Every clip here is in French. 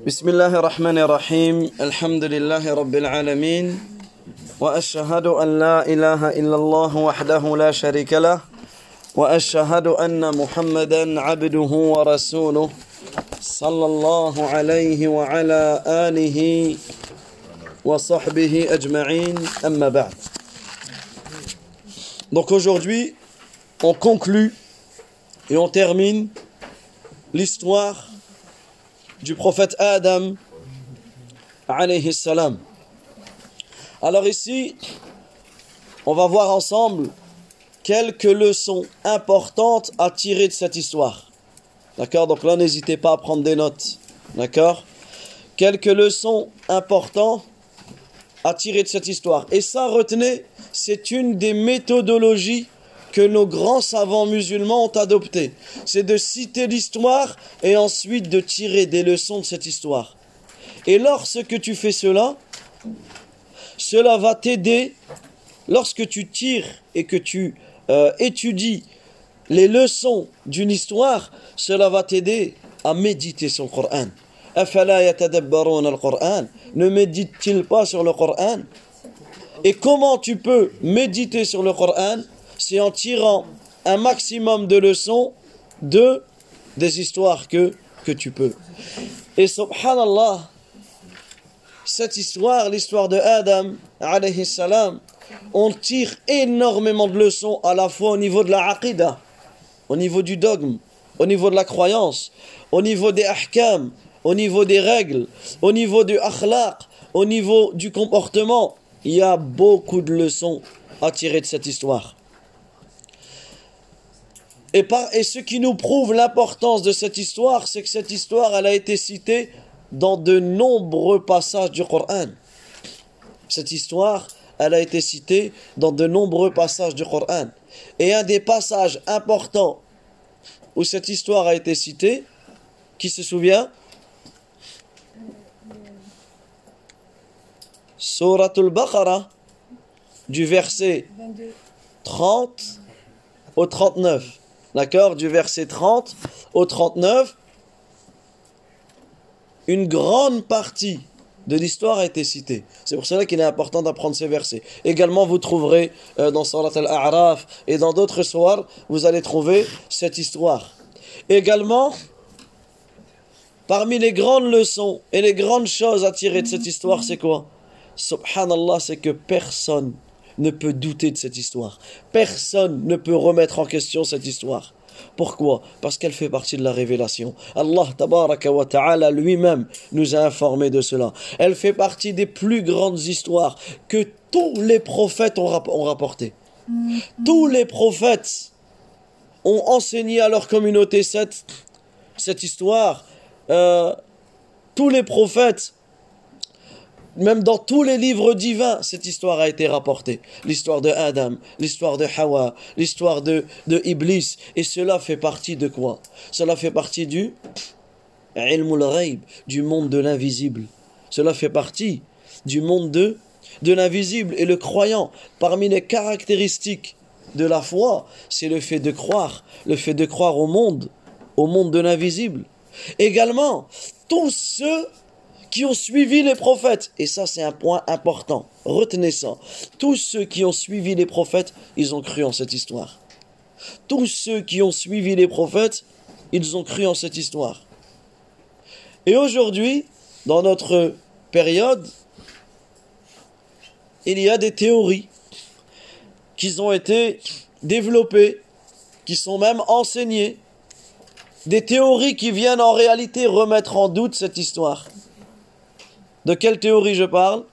بسم الله الرحمن الرحيم. الحمد لله رب العالمين. وأشهد أن لا إله إلا الله وحده لا شريك له. وأشهد أن محمدا عبده ورسوله صلى الله عليه وعلى آله وصحبه أجمعين. أما بعد. Donc aujourd'hui, on conclut et on termine l'histoire du prophète Adam alayhi salam. Alors ici, on va voir ensemble quelques leçons importantes à tirer de cette histoire. D'accord? Donc là, n'hésitez pas à prendre des notes. D'accord? Quelques leçons importantes à tirer de cette histoire. Et ça, retenez, c'est une des méthodologies que nos grands savants musulmans ont adoptées. C'est de citer l'histoire et ensuite de tirer des leçons de cette histoire. Et lorsque tu fais cela, cela va t'aider, lorsque tu tires et que tu euh, étudies les leçons d'une histoire, cela va t'aider à méditer sur le Coran? Ne médite-t-il pas sur le Coran? Et comment tu peux méditer sur le Coran? C'est en tirant un maximum de leçons de des histoires que, que tu peux. Et subhanallah, cette histoire, l'histoire de Adam, alayhi salam, on tire énormément de leçons à la fois au niveau de la aqidah, au niveau du dogme, au niveau de la croyance, au niveau des ahkam, au niveau des règles, au niveau du akhlaq, au niveau du comportement. Il y a beaucoup de leçons à tirer de cette histoire. Et, par, et ce qui nous prouve l'importance de cette histoire, c'est que cette histoire, elle a été citée dans de nombreux passages du Coran. Cette histoire, elle a été citée dans de nombreux passages du Coran. Et un des passages importants où cette histoire a été citée, qui se souvient? Suratul Baqarah, du verset 30 au 39. D'accord Du verset 30 au 39, une grande partie de l'histoire a été citée. C'est pour cela qu'il est important d'apprendre ces versets. Également, vous trouverez euh, dans Surat al-A'raf et dans d'autres soirs, vous allez trouver cette histoire. Également, parmi les grandes leçons et les grandes choses à tirer de cette histoire, c'est quoi? Subhanallah, c'est que personne ne peut douter de cette histoire. Personne ne peut remettre en question cette histoire. Pourquoi? Parce qu'elle fait partie de la révélation. Allah tabaraka wa ta'ala lui-même nous a informé de cela. Elle fait partie des plus grandes histoires que tous les prophètes ont, rapportées. Tous les prophètes ont enseigné à leur communauté cette, cette histoire. Euh, tous les prophètes même dans tous les livres divins, cette histoire a été rapportée. L'histoire de Adam, l'histoire de Hawa, l'histoire de, de Iblis. Et cela fait partie de quoi? Cela fait partie du du monde de l'invisible. Cela fait partie du monde de, de l'invisible. Et le croyant, parmi les caractéristiques de la foi, c'est le fait de croire, le fait de croire au monde, au monde de l'invisible. Également, tous ceux qui ont suivi les prophètes. Et ça, c'est un point important. Retenez ça. Tous ceux qui ont suivi les prophètes, ils ont cru en cette histoire. Tous ceux qui ont suivi les prophètes, ils ont cru en cette histoire. Et aujourd'hui, dans notre période, il y a des théories qui ont été développées, qui sont même enseignées, des théories qui viennent en réalité remettre en doute cette histoire. De quelle théorie je parle?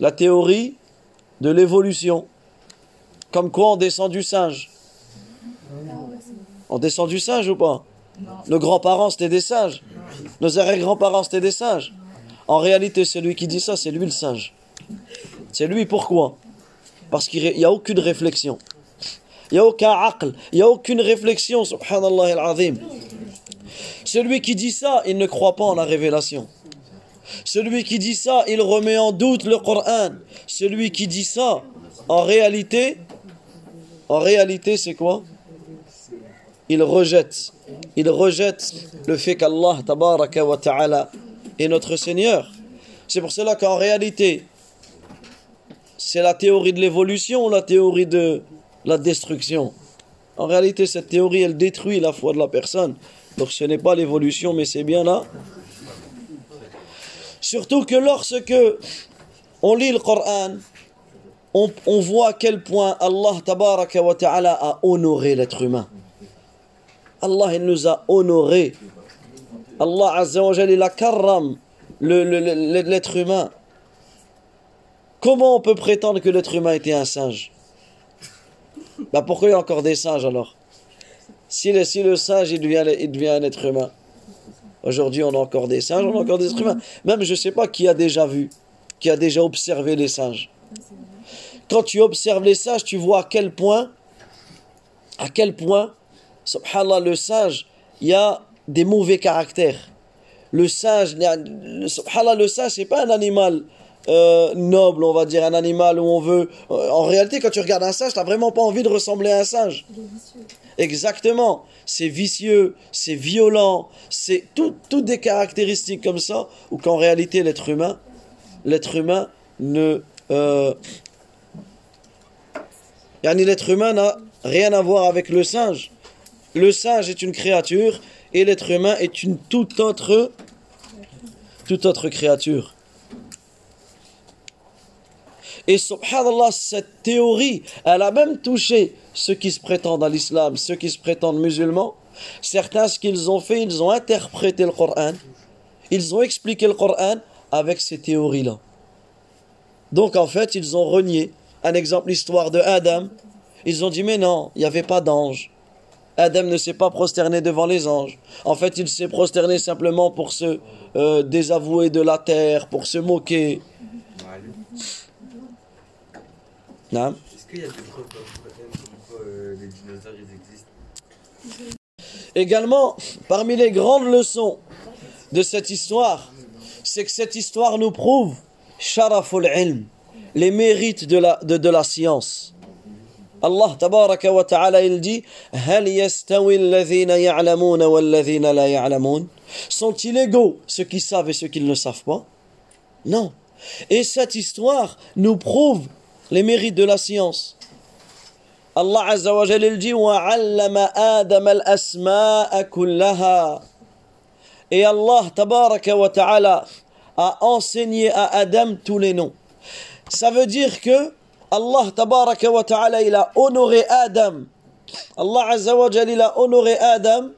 La théorie de l'évolution. Comme quoi on descend du singe. On descend du singe ou pas? Nos grands-parents c'était des singes. Nos arrière-grands-parents c'était des singes. En réalité, celui qui dit ça, c'est lui le singe. C'est lui pourquoi? Parce qu'il n'y a aucune réflexion. Il n'y a aucun aql. Il n'y a aucune réflexion, subhanallah al-azim. Celui qui dit ça, il ne croit pas en la révélation. Celui qui dit ça, il remet en doute le Coran. Celui qui dit ça, en réalité, en réalité, c'est quoi? Il rejette, il rejette le fait qu'Allah tabaraka ta'ala est notre Seigneur. C'est pour cela qu'en réalité, c'est la théorie de l'évolution ou la théorie de la destruction. En réalité, cette théorie, elle détruit la foi de la personne. Donc ce n'est pas l'évolution, mais c'est bien là. Surtout que lorsque on lit le Coran, on, voit à quel point Allah a honoré l'être humain. Allah, il nous a honoré. Allah azza wa il a karram l'être humain. Comment on peut prétendre que l'être humain était un singe? Bah Pourquoi il y a encore des singes alors? Si le, si singe il devient un être humain, aujourd'hui on a encore des singes, on a encore des êtres humains. Même je ne sais pas qui a déjà vu, qui a déjà observé les singes. Quand tu observes les singes, tu vois à quel point, à quel point, subhanallah, le singe, il y a des mauvais caractères. Le singe, subhanallah, le singe, c'est pas un animal euh, noble, on va dire, un animal où on veut. euh, en réalité, quand tu regardes un singe, tu n'as vraiment pas envie de ressembler à un singe. Exactement. C'est vicieux, c'est violent, c'est tout- toutes des caractéristiques comme ça, ou qu'en réalité, l'être humain, l'être humain ne. Euh, l'être humain n'a rien à voir avec le singe. Le singe est une créature et l'être humain est une toute autre, toute autre créature. Et subhanallah, cette théorie, elle a même touché ceux qui se prétendent à l'islam, ceux qui se prétendent musulmans. Certains, ce qu'ils ont fait, ils ont interprété le Coran. Ils ont expliqué le Coran avec ces théories-là. Donc en fait, ils ont renié. Un exemple, l'histoire de Adam. Ils ont dit, mais non, il n'y avait pas d'ange. Adam ne s'est pas prosterné devant les anges. En fait, il s'est prosterné simplement pour se euh, désavouer de la terre, pour se moquer. Non Est-ce qu'il y a des preuves dans le Coran comme quoi euh, les dinosaures ils existent Également, parmi les grandes leçons de cette histoire, c'est que cette histoire nous prouve sharaful ilm, les mérites de la, de, de la science. Allah tabaraka wa ta'ala il dit هل يستوي الذين يعلمون والذين لا يعلمون Sont-ils égaux ceux qui savent et ceux qui ne le savent pas Non. Et cette histoire nous prouve les mérites de la science. Allah Azza wa Jalla il dit وَعَلَّمَ آدَمَ الْأَسْمَاءَ كُلَّهَا Et Allah tabaraka wa ta'ala a enseigné à Adam tous les noms. Ça veut dire que Allah tabaraka wa ta'ala il a honoré Adam. Allah Azza wa Jalla il a honoré Adam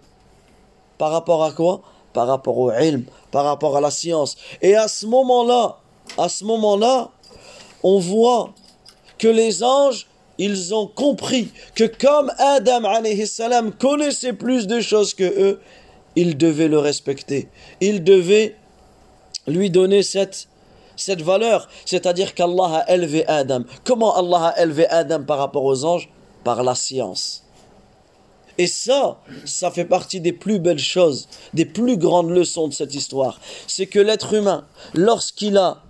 par rapport à quoi Par rapport au ilm, par rapport à la science. Et à ce moment-là, à ce moment-là, on voit que les anges, ils ont compris que comme Adam alayhi salam connaissait plus de choses que eux, ils devaient le respecter. Ils devaient lui donner cette, cette valeur. C'est-à-dire qu'Allah a élevé Adam. Comment Allah a élevé Adam par rapport aux anges? Par la science. Et ça, ça fait partie des plus belles choses, des plus grandes leçons de cette histoire. C'est que l'être humain, lorsqu'il a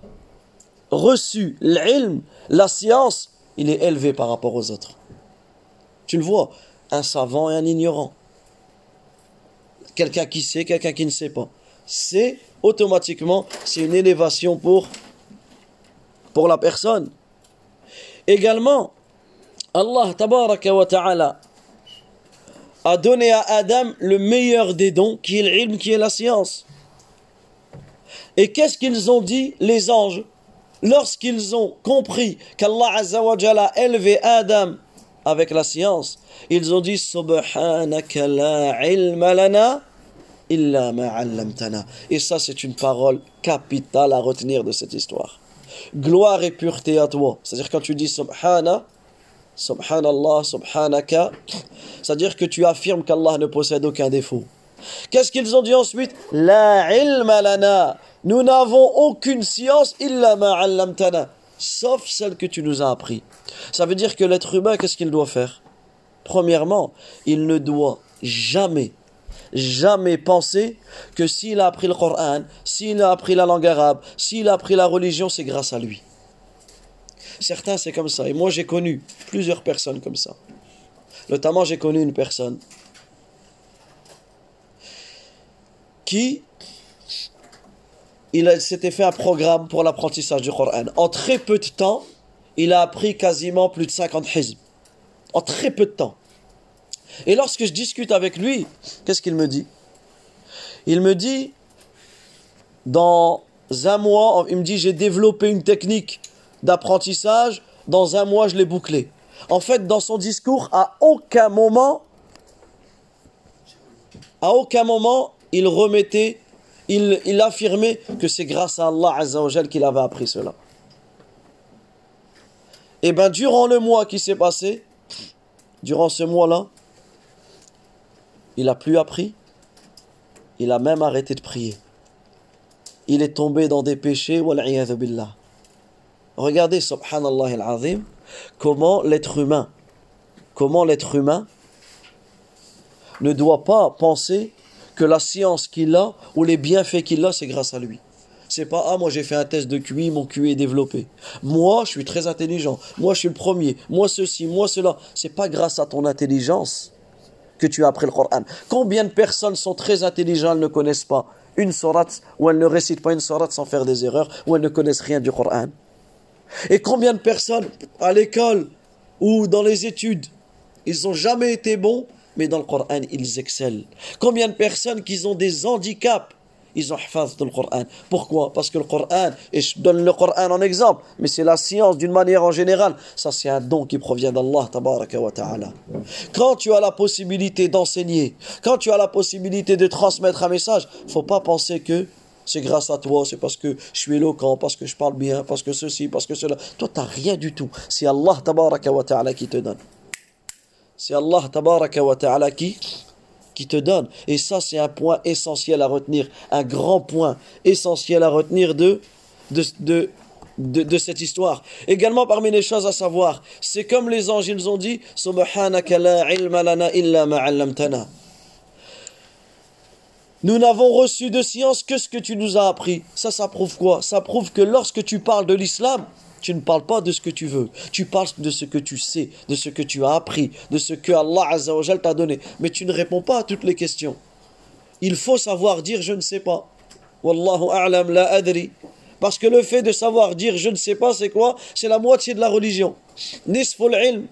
reçu l'ilm, la science, il est élevé par rapport aux autres. Tu le vois, un savant et un ignorant. Quelqu'un qui sait, quelqu'un qui ne sait pas. C'est automatiquement, c'est une élévation pour, la personne. Également, Allah a donné à Adam le meilleur des dons, qui est l'ilm, qui est la science. Et qu'est-ce qu'ils ont dit, les anges? Lorsqu'ils ont compris qu'Allah Azza wa Jalla a élevé Adam avec la science, ils ont dit Subhanaka la ilma lana illa. Et ça, c'est une parole capitale à retenir de cette histoire. Gloire et pureté à toi. C'est-à-dire quand tu dis Subhana, Subhanallah, Subhanaka, c'est-à-dire que tu affirmes qu'Allah ne possède aucun défaut. Qu'est-ce qu'ils ont dit ensuite La ilma lana. Nous n'avons aucune science illa ma'allamtana, sauf celle que tu nous as appris. Ça veut dire que l'être humain, qu'est-ce qu'il doit faire? Premièrement, il ne doit jamais, jamais penser que s'il a appris le Coran, s'il a appris la langue arabe, s'il a appris la religion, c'est grâce à lui. Certains, c'est comme ça. Et moi, j'ai connu plusieurs personnes comme ça. Notamment, j'ai connu une personne. Qui il s'était fait un programme pour l'apprentissage du Coran. En très peu de temps, il a appris quasiment plus de 50 hizb. En très peu de temps. Et lorsque je discute avec lui, qu'est-ce qu'il me dit? Il me dit, dans un mois, il me dit, j'ai développé une technique d'apprentissage, dans un mois, je l'ai bouclé. En fait, dans son discours, à aucun moment, à aucun moment, il remettait, il, affirmait que c'est grâce à Allah Azzawajal qu'il avait appris cela. Et bien, durant le mois qui s'est passé, durant ce mois-là, il a plus appris, il a même arrêté de prier. Il est tombé dans des péchés, billah. Regardez, subhanallah comment l'être humain, comment l'être humain ne doit pas penser que la science qu'il a ou les bienfaits qu'il a, c'est grâce à lui. C'est pas ah moi j'ai fait un test de QI, mon QI est développé. Moi je suis très intelligent. Moi je suis le premier. Moi ceci, moi cela. C'est pas grâce à ton intelligence que tu as appris le Coran. Combien de personnes sont très intelligentes, elles ne connaissent pas une sourate ou elles ne récitent pas une sourate sans faire des erreurs ou elles ne connaissent rien du Coran? Et combien de personnes à l'école ou dans les études, ils n'ont jamais été bons, mais dans le Coran, ils excellent. Combien de personnes qui ont des handicaps, ils ont hafaz le Coran. Pourquoi? Parce que le Coran, et je donne le Coran en exemple, mais c'est la science d'une manière en général. Ça, c'est un don qui provient d'Allah, ta'ala. Quand tu as la possibilité d'enseigner, quand tu as la possibilité de transmettre un message, faut pas penser que c'est grâce à toi, c'est parce que je suis éloquent, parce que je parle bien, parce que ceci, parce que cela. Toi, tu n'as rien du tout. C'est Allah ta'ala qui te donne. C'est Allah wa ta'ala qui, te donne. Et ça, c'est un point essentiel à retenir, un grand point essentiel à retenir de, de, de, de, cette histoire. Également parmi les choses à savoir, c'est comme les anges, ils ont dit Subhanaka la ilma lana. Nous n'avons reçu de science que ce que tu nous as appris. Ça, ça prouve quoi? Ça prouve que lorsque tu parles de l'islam, tu ne parles pas de ce que tu veux. Tu parles de ce que tu sais, de ce que tu as appris, de ce que Allah Azzawajal t'a donné. Mais tu ne réponds pas à toutes les questions. Il faut savoir dire je ne sais pas. Wallahu a'lam la adri. Parce que le fait de savoir dire je ne sais pas, c'est quoi? C'est la moitié de la religion. Nisful ilm.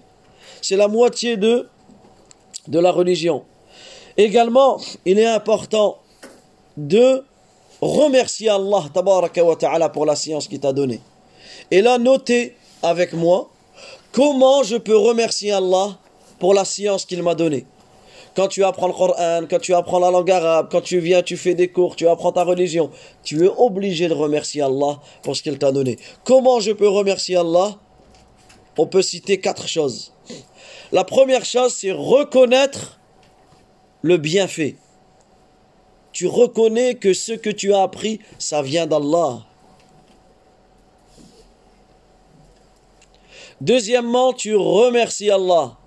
C'est la moitié de, de la religion. Également, il est important de remercier Allah wa ta'ala pour la science qu'il t'a donnée. Et là, notez avec moi comment je peux remercier Allah pour la science qu'il m'a donnée. Quand tu apprends le Coran, quand tu apprends la langue arabe, quand tu viens, tu fais des cours, tu apprends ta religion, tu es obligé de remercier Allah pour ce qu'il t'a donné. Comment je peux remercier Allah? On peut citer quatre choses. La première chose, c'est reconnaître le bienfait. Tu reconnais que ce que tu as appris, ça vient d'Allah. Deuxièmement, tu remercies Allah.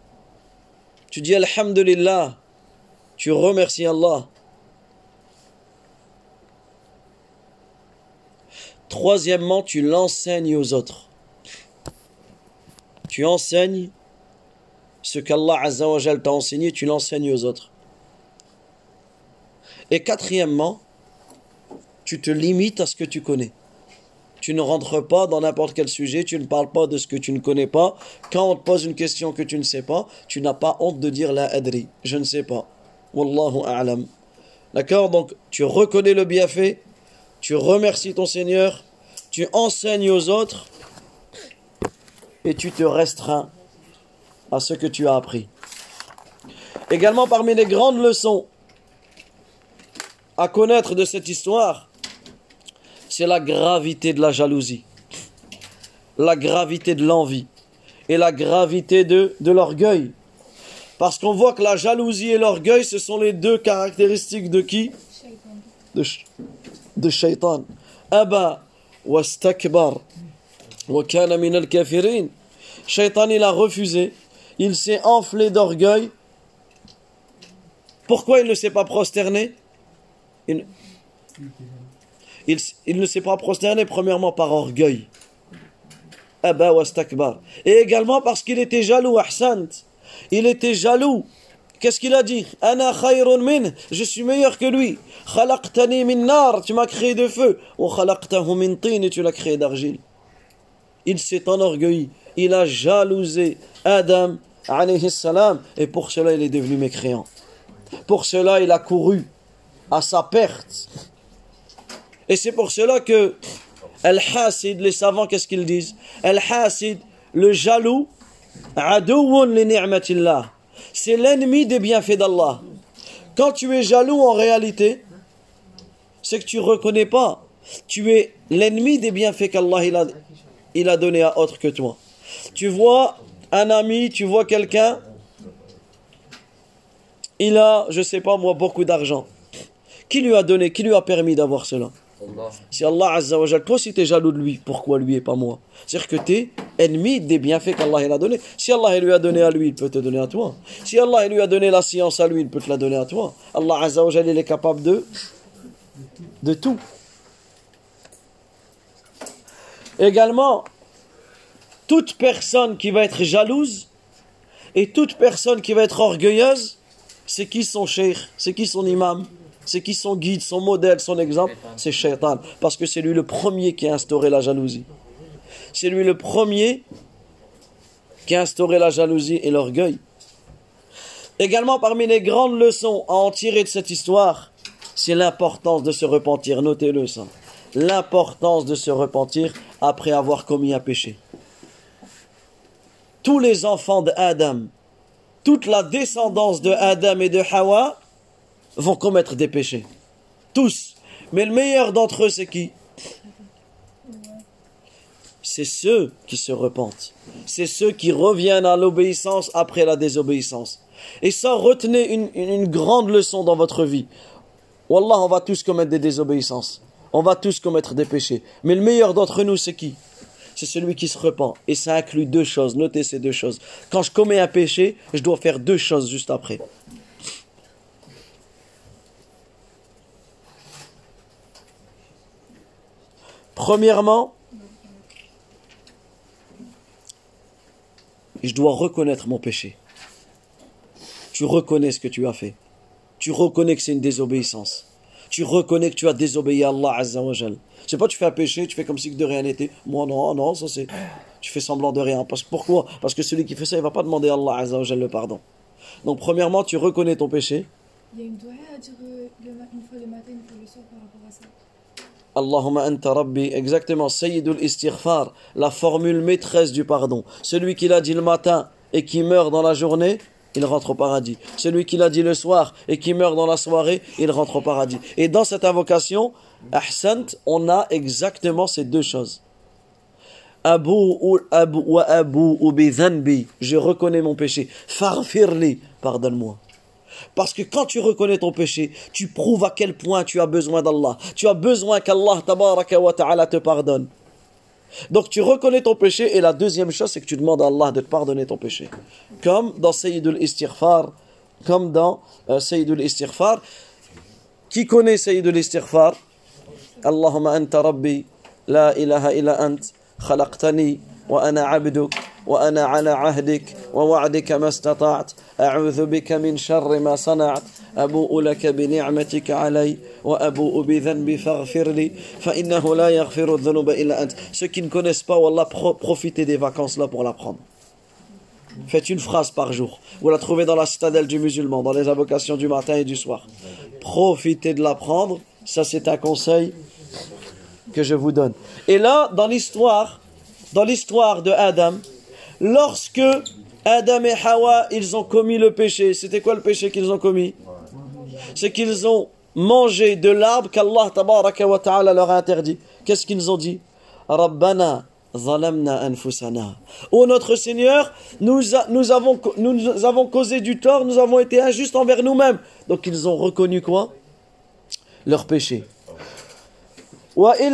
Tu dis Alhamdulillah. Tu remercies Allah. Troisièmement, tu l'enseignes aux autres. Tu enseignes ce qu'Allah t'a enseigné, tu l'enseignes aux autres. Et quatrièmement, tu te limites à ce que tu connais. Tu ne rentres pas dans n'importe quel sujet, tu ne parles pas de ce que tu ne connais pas. Quand on te pose une question que tu ne sais pas, tu n'as pas honte de dire la adri, je ne sais pas. Wallahu a'lam. D'accord Donc tu reconnais le bienfait, tu remercies ton Seigneur, tu enseignes aux autres et tu te restreins à ce que tu as appris. Également parmi les grandes leçons à connaître de cette histoire, c'est la gravité de la jalousie, la gravité de l'envie et la gravité de, de l'orgueil. Parce qu'on voit que la jalousie et l'orgueil, ce sont les deux caractéristiques de qui? De, de shaitan. Aba wastakbar wa kana min al-kafirin. Shaitan, il a refusé. Il s'est enflé d'orgueil. Pourquoi il ne s'est pas prosterné? Ne s'est pas prosterné premièrement par orgueil. Et également parce qu'il était jaloux, Il était jaloux Qu'est-ce qu'il a dit? Je suis meilleur que lui. Tu m'as créé de feu. Tu l'as créé d'argile. Il s'est enorgueilli, il a jalousé Adam et pour cela il est devenu mécréant. Pour cela il a couru à sa perte. Et c'est pour cela que Al-Hasid, les savants, qu'est-ce qu'ils disent? Al-Hasid, le jaloux, c'est l'ennemi des bienfaits d'Allah. Quand tu es jaloux en réalité, c'est que tu ne reconnais pas. Tu es l'ennemi des bienfaits qu'Allah a, il a donné à autre que toi. Tu vois un ami, tu vois quelqu'un, il a, je sais pas moi, beaucoup d'argent. Qui lui a donné, qui lui a permis d'avoir cela? Si Allah Azza wa toi si tu es jaloux de lui, pourquoi lui et pas moi? C'est-à-dire que tu ennemi des bienfaits qu'Allah a donné. Si Allah lui a donné à lui, il peut te donner à toi. Si Allah lui a donné la science à lui, il peut te la donner à toi. Allah Azza il est capable de, de tout. Également, toute personne qui va être jalouse et toute personne qui va être orgueilleuse, c'est qui son cheikh, c'est qui son imam? C'est qui son guide, son modèle, son exemple C'est Shaitan. Parce que c'est lui le premier qui a instauré la jalousie. C'est lui le premier qui a instauré la jalousie et l'orgueil. Également, parmi les grandes leçons à en tirer de cette histoire, c'est l'importance de se repentir. Notez-le ça. L'importance de se repentir après avoir commis un péché. Tous les enfants d'Adam, toute la descendance de Adam et de Hawa vont commettre des péchés. Tous. Mais le meilleur d'entre eux, c'est qui? C'est ceux qui se repentent. C'est ceux qui reviennent à l'obéissance après la désobéissance. Et ça, retenez une, une grande leçon dans votre vie. Wallah, on va tous commettre des désobéissances. On va tous commettre des péchés. Mais le meilleur d'entre nous, c'est qui? C'est celui qui se repent. Et ça inclut deux choses. Notez ces deux choses. Quand je commets un péché, je dois faire deux choses juste après. Premièrement, je dois reconnaître mon péché. Tu reconnais ce que tu as fait. Tu reconnais que c'est une désobéissance. Tu reconnais que tu as désobéi à Allah Azza wa C'est pas tu fais un péché, tu fais comme si de rien n'était. Moi non, non, ça c'est tu fais semblant de rien. Parce pourquoi? Parce que celui qui fait ça, il va pas demander à Allah Azza wa le pardon. Donc premièrement, tu reconnais ton péché. Il y a une doigt à dire euh, une fois le matin, une fois le soir par rapport. Allahumma anta rabbi, exactement, Sayyidul Istighfar, la formule maîtresse du pardon. Celui qui l'a dit le matin et qui meurt dans la journée, il rentre au paradis. Celui qui l'a dit le soir et qui meurt dans la soirée, il rentre au paradis. Et dans cette invocation, Ahsant, on a exactement ces deux choses. Abu abu wa abu ubi je reconnais mon péché. Farfirli, pardonne-moi. Parce que quand tu reconnais ton péché, tu prouves à quel point tu as besoin d'Allah. Tu as besoin qu'Allah te pardonne. Donc tu reconnais ton péché et la deuxième chose c'est que tu demandes à Allah de te pardonner ton péché. Comme dans Sayyidul Istighfar, comme dans euh, Sayyidul Istighfar. Qui connaît Sayyidul Istighfar? Allahumma anta rabbi, la ilaha illa ant, khalaqtani wa ana abduk. وأنا على عهدك ووعدك ما استطعت أعوذ بك من شر ما صنعت أبوء لك بنعمتك علي وأبوء بذنبي فاغفر لي فإنه لا يغفر الذنوب إلا أنت Ceux qui ne connaissent pas, Wallah, profitez des vacances là pour l'apprendre. Faites une phrase par jour. Vous la trouvez dans la citadelle du musulman, dans les invocations du matin et du soir. Profitez de l'apprendre. Ça, c'est un conseil que je vous donne. Et là, dans l'histoire, dans l'histoire de Adam, lorsque Adam et Hawa, ils ont commis le péché. C'était quoi le péché qu'ils ont commis? C'est qu'ils ont mangé de l'arbre qu'Allah ta'ala leur a interdit. Qu'est-ce qu'ils ont dit? Rabbana zalamna anfusana. Oh notre Seigneur, nous avons causé du tort, nous avons été injustes envers nous-mêmes. Donc ils ont reconnu quoi? Leur péché. Et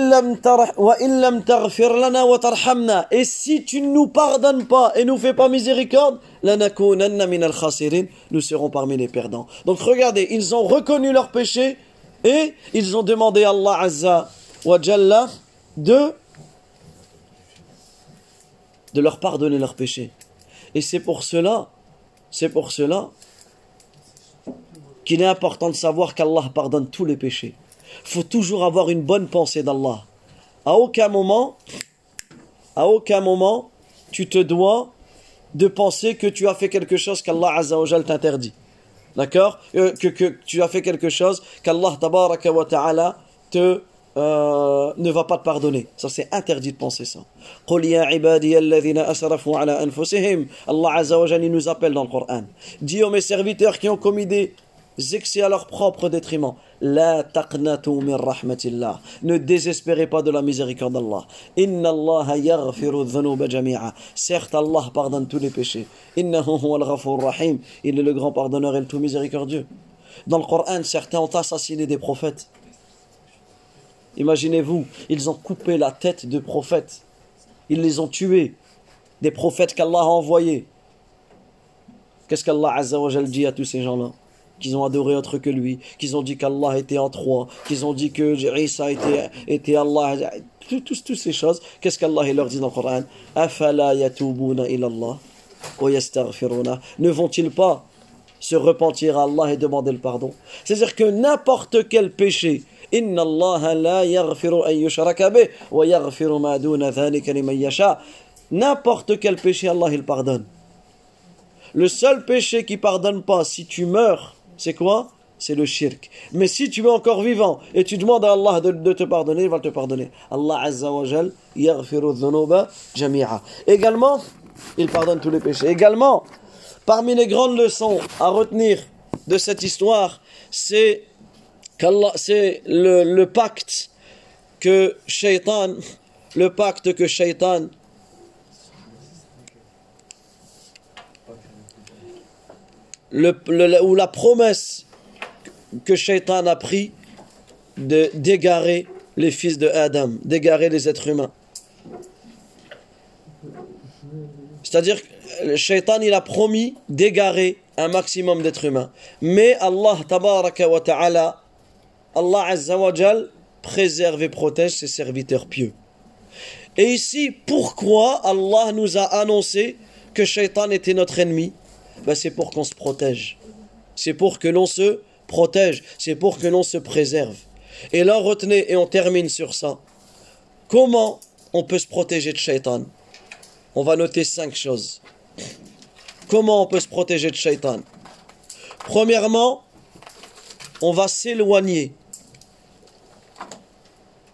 si tu ne nous pardonnes pas et nous fais pas miséricorde, nous serons parmi les perdants. Donc regardez, ils ont reconnu leur péché et ils ont demandé à Allah Azza wa Jalla de, de leur pardonner leur péché. Et c'est pour cela, c'est pour cela qu'il est important de savoir qu'Allah pardonne tous les péchés faut toujours avoir une bonne pensée d'Allah. À aucun moment, à aucun moment, tu te dois de penser que tu as fait quelque chose qu'Allah Azzawajal t'interdit. D'accord? Euh, que, que, tu as fait quelque chose qu'Allah Tabaraka wa te euh, ne va pas te pardonner. Ça, c'est interdit de penser ça. Allah Azza nous appelle dans le Coran. Dis aux mes serviteurs qui ont commis des excès à leur propre détriment. La taqnatu min rahmatillah. Ne désespérez pas de la miséricorde d'Allah. Inna Allah yaghfiru dhunuba jami'a. Certes, Allah pardonne tous les péchés. Innahu huwa al-ghafur rahim. Il est le grand pardonneur et le tout miséricordieux. Dans le Coran, certains ont assassiné des prophètes. Imaginez-vous, ils ont coupé la tête de prophètes. Ils les ont tués. Des prophètes qu'Allah a envoyés. Qu'est-ce qu'Allah Azza dit à tous ces gens-là? Qu'ils ont adoré autre que lui, qu'ils ont dit qu'Allah était en trois, qu'ils ont dit que Isa était, était Allah. Toutes tout, ces choses. Qu'est-ce qu'Allah leur dit dans le Coran? Ne vont-ils pas se repentir à Allah et demander le pardon? C'est-à-dire que n'importe quel péché. N'importe quel péché, Allah il pardonne. Le seul péché qui pardonne pas si tu meurs, c'est quoi? C'est le shirk. Mais si tu es encore vivant et tu demandes à Allah de, te pardonner, il va te pardonner. Allah Azza wa Jal jami'a. Également, il pardonne tous les péchés. Également, parmi les grandes leçons à retenir de cette histoire, c'est c'est le, le pacte que Shaitan, le pacte que Shaitan ou la promesse que Shaitan a pris de d'égarer les fils de Adam, d'égarer les êtres humains. C'est-à-dire que Shaitan il a promis d'égarer un maximum d'êtres humains. Mais Allah tabaraka wa ta'ala, Allah azza wa préserve et protège ses serviteurs pieux. Et ici, pourquoi Allah nous a annoncé que Shaitan était notre ennemi? Ben, C'est pour qu'on se protège. C'est pour que l'on se protège. C'est pour que l'on se préserve. Et là, retenez, et on termine sur ça. Comment on peut se protéger de Shaitan? On va noter cinq choses. Comment on peut se protéger de Shaitan? Premièrement, on va s'éloigner.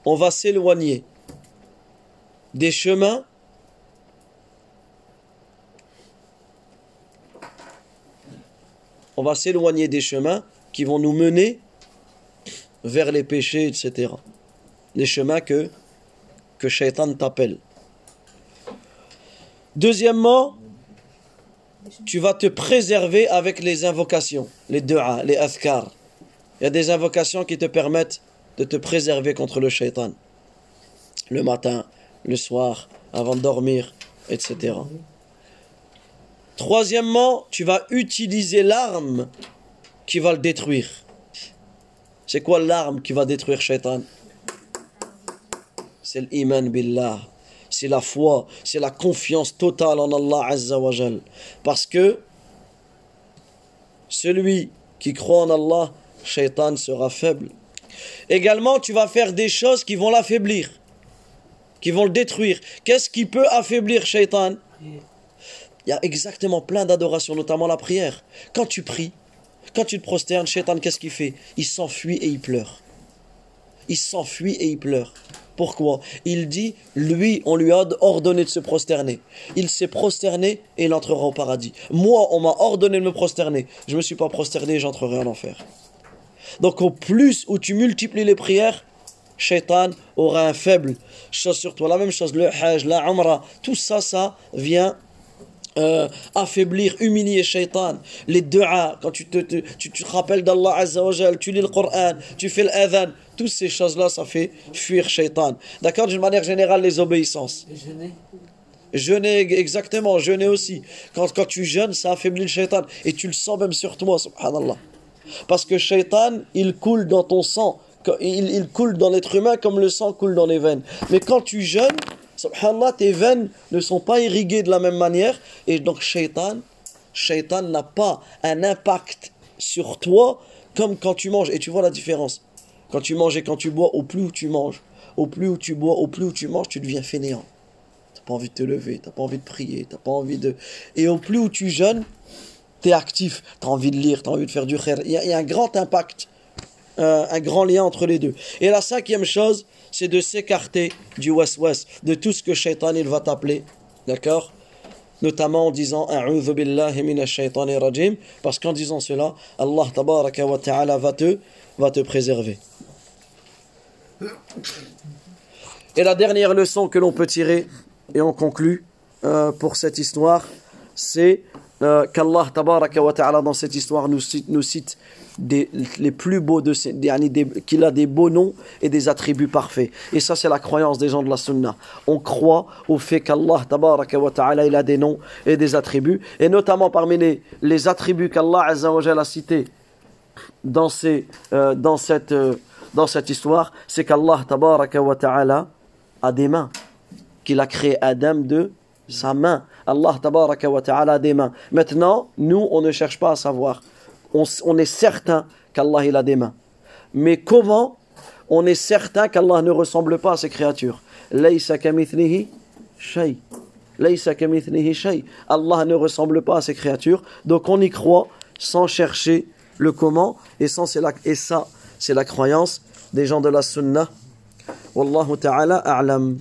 On va s'éloigner des chemins on va s'éloigner des chemins qui vont nous mener vers les péchés, etc. Les chemins que, que Shaitan t'appelle. Deuxièmement, tu vas te préserver avec les invocations, les du'a, les azkar. Il y a des invocations qui te permettent de te préserver contre le Shaitan. Le matin, le soir, avant de dormir, etc. Troisièmement, tu vas utiliser l'arme qui va le détruire. C'est quoi l'arme qui va détruire Shaitan? C'est l'iman billah. C'est la foi, c'est la confiance totale en Allah Azza wa. Parce que celui qui croit en Allah, Shaitan sera faible. Également, tu vas faire des choses qui vont l'affaiblir, qui vont le détruire. Qu'est-ce qui peut affaiblir Shaitan? Il y a exactement plein d'adorations, notamment la prière. Quand tu pries, quand tu te prosternes, Shaitan, qu'est-ce qu'il fait? Il s'enfuit et il pleure. Il s'enfuit et il pleure. Pourquoi? Il dit, lui, on lui a ordonné de se prosterner. Il s'est prosterné et il entrera au paradis. Moi, on m'a ordonné de me prosterner. Je ne me suis pas prosterné et j'entrerai en enfer. Donc au plus où tu multiplies les prières, Shaitan aura un faible chose sur toi. La même chose, le hajj, la umrah, tout ça, ça vient euh, affaiblir, humilier Shaitan, les du'a, quand tu te, te- tu, tu te rappelles d'Allah Azza wa Jal, tu lis le Coran, tu fais l'adhan, toutes ces choses-là, ça fait fuir Shaitan. D'accord D'une manière générale, les obéissances. Jeûner, exactement, jeûner aussi. Quand, quand tu jeûnes, ça affaiblit le Shaitan. Et tu le sens même sur toi, subhanallah. Parce que Shaitan, il coule dans ton sang. Il, il coule dans l'être humain comme le sang coule dans les veines. Mais quand tu jeûnes, subhanallah, tes veines ne sont pas irriguées de la même manière. Et donc Shaitan, Shaitan n'a pas un impact sur toi Comme quand tu manges, et tu vois la différence. Quand tu manges et quand tu bois, au plus où tu manges, au plus où tu bois, au plus où tu manges, tu deviens fainéant. T'as pas envie de te lever, t'as pas envie de prier, t'as pas envie de... Et au plus où tu jeûnes, t'es actif, t'as envie de lire, t'as envie de faire du khair. Il y a, il y a un grand impact, euh, un grand lien entre les deux. Et la cinquième chose, c'est de s'écarter du was-was, de tout ce que Shaitan il va t'appeler, d'accord? Notamment en disant rajim, parce qu'en disant cela, Allah tabaraka wa ta'ala va te, va te préserver. Et la dernière leçon que l'on peut tirer, et on conclut euh, pour cette histoire, c'est euh, qu'Allah tabaraka wa ta'ala dans cette histoire nous cite, nous cite des, les plus beaux de des- qu'il a des beaux noms et des attributs parfaits. Et ça, c'est la croyance des gens de la sunna. On croit au fait qu'Allah tabaraka wa ta'ala, il a des noms et des attributs. Et notamment parmi les, les attributs qu'Allah a cités dans, ces, euh, dans, cette, euh, dans cette histoire, c'est qu'Allah tabaraka wa ta'ala a des mains qu'il a créé Adam de sa main. Allah tabaraka wa ta'ala a des mains. Maintenant, nous, on ne cherche pas à savoir. On, est certain qu'Allah il a des mains. Mais comment on est certain qu'Allah ne ressemble pas à ses créatures? Shay. Shay. Allah ne ressemble pas à ses créatures. Donc on y croit sans chercher le comment. Et, sans, la- et ça, c'est la croyance des gens de la sunnah. Wallahu ta'ala a'lam.